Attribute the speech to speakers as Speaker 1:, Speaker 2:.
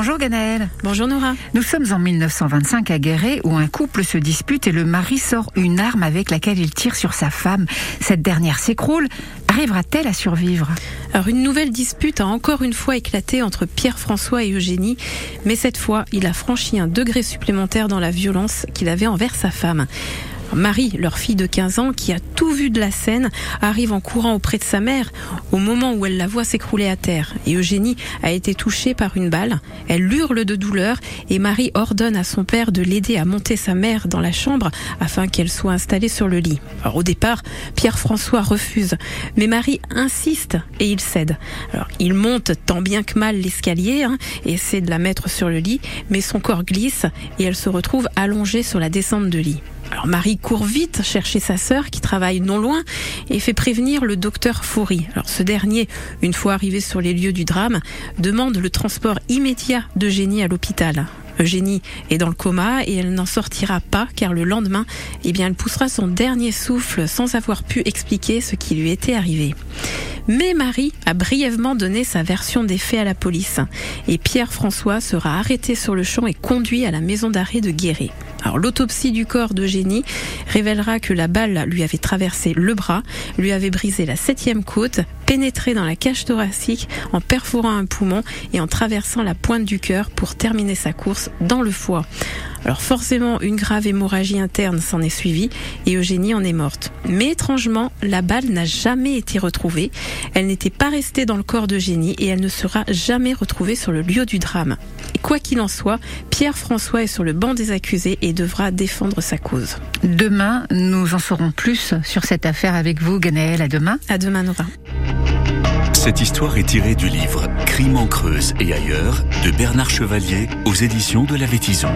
Speaker 1: Bonjour Ganaël.
Speaker 2: Bonjour Nora.
Speaker 1: Nous sommes en 1925 à Guéret où un couple se dispute et le mari sort une arme avec laquelle il tire sur sa femme. Cette dernière s'écroule. Arrivera-t-elle à survivre?
Speaker 2: Alors une nouvelle dispute a encore une fois éclaté entre Pierre-François et Eugénie, mais cette fois il a franchi un degré supplémentaire dans la violence qu'il avait envers sa femme. Marie, leur fille de 15 ans, qui a tout vu de la scène, arrive en courant auprès de sa mère au moment où elle la voit s'écrouler à terre. Et Eugénie a été touchée par une balle. Elle hurle de douleur et Marie ordonne à son père de l'aider à monter sa mère dans la chambre afin qu'elle soit installée sur le lit. Au départ, Pierre-François refuse, mais Marie insiste et il cède. Alors il monte tant bien que mal l'escalier hein, et essaie de la mettre sur le lit, mais son corps glisse et elle se retrouve allongée sur la descente de lit. Alors Marie court vite chercher sa sœur qui travaille non loin et fait prévenir le docteur Foury. Ce dernier, une fois arrivé sur les lieux du drame, demande le transport immédiat d'Eugénie à l'hôpital. Eugénie est dans le coma et elle n'en sortira pas car le lendemain, eh bien, elle poussera son dernier souffle sans avoir pu expliquer ce qui lui était arrivé. Mais Marie a brièvement donné sa version des faits à la police et Pierre-François sera arrêté sur le champ et conduit à la maison d'arrêt de Guéret. Alors l'autopsie du corps d'Eugénie révélera que la balle lui avait traversé le bras, lui avait brisé la septième côte, pénétré dans la cage thoracique en perforant un poumon et en traversant la pointe du cœur pour terminer sa course dans le foie. Alors forcément, une grave hémorragie interne s'en est suivie et Eugénie en est morte. Mais étrangement, la balle n'a jamais été retrouvée. Elle n'était pas restée dans le corps d'Eugénie et elle ne sera jamais retrouvée sur le lieu du drame. Quoi qu'il en soit, Pierre-François est sur le banc des accusés et devra défendre sa cause.
Speaker 1: Demain, nous en saurons plus sur cette affaire avec vous, Ganaël. À demain.
Speaker 2: À demain, Nora.
Speaker 3: Cette histoire est tirée du livre Crime en Creuse et ailleurs de Bernard Chevalier aux éditions de la Vétison.